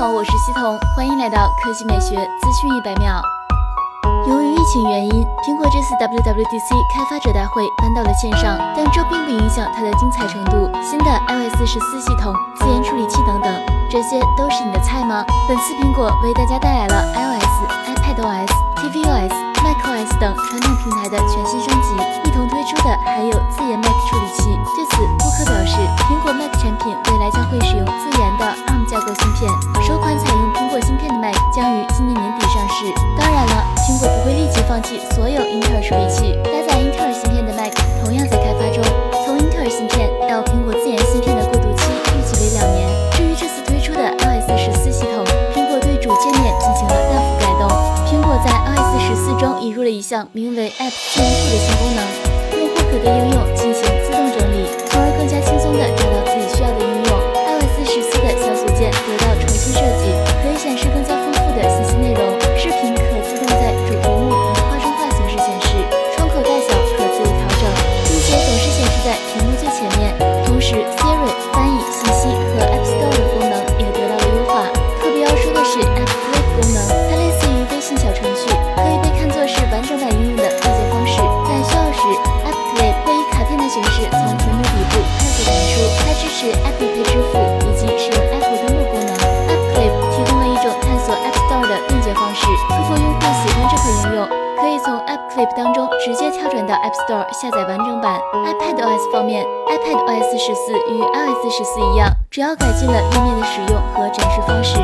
好，我是西彤，欢迎来到科技美学资讯一百秒。由于疫情原因，苹果这次 WWDC 开发者大会搬到了线上，但这并不影响它的精彩程度。新的 iOS 十四系统、自研处理器等等，这些都是你的菜吗？本次苹果为大家带来了 iOS、iPadOS、tvOS、macOS 等传统平台的全新升级，一同推出的还有放弃所有英特尔处理器，搭载英特尔芯片的 Mac 同样在开发中。从英特尔芯片到苹果自研芯片的过渡期预计为两年。至于这次推出的 iOS 十四系统，苹果对主界面进行了大幅改动。苹果在 iOS 十四中引入了一项名为 App 自研库的新功能，用户可对应用是 Apple Pay 支付以及使用 Apple 登录功能。App Clip 提供了一种探索 App Store 的便捷方式。如果用户喜欢这款应用，可以从 App Clip 当中直接跳转到 App Store 下载完整版。iPadOS 方面，iPadOS 十四与 iOS 十四一样，主要改进了页面的使用和展示方式，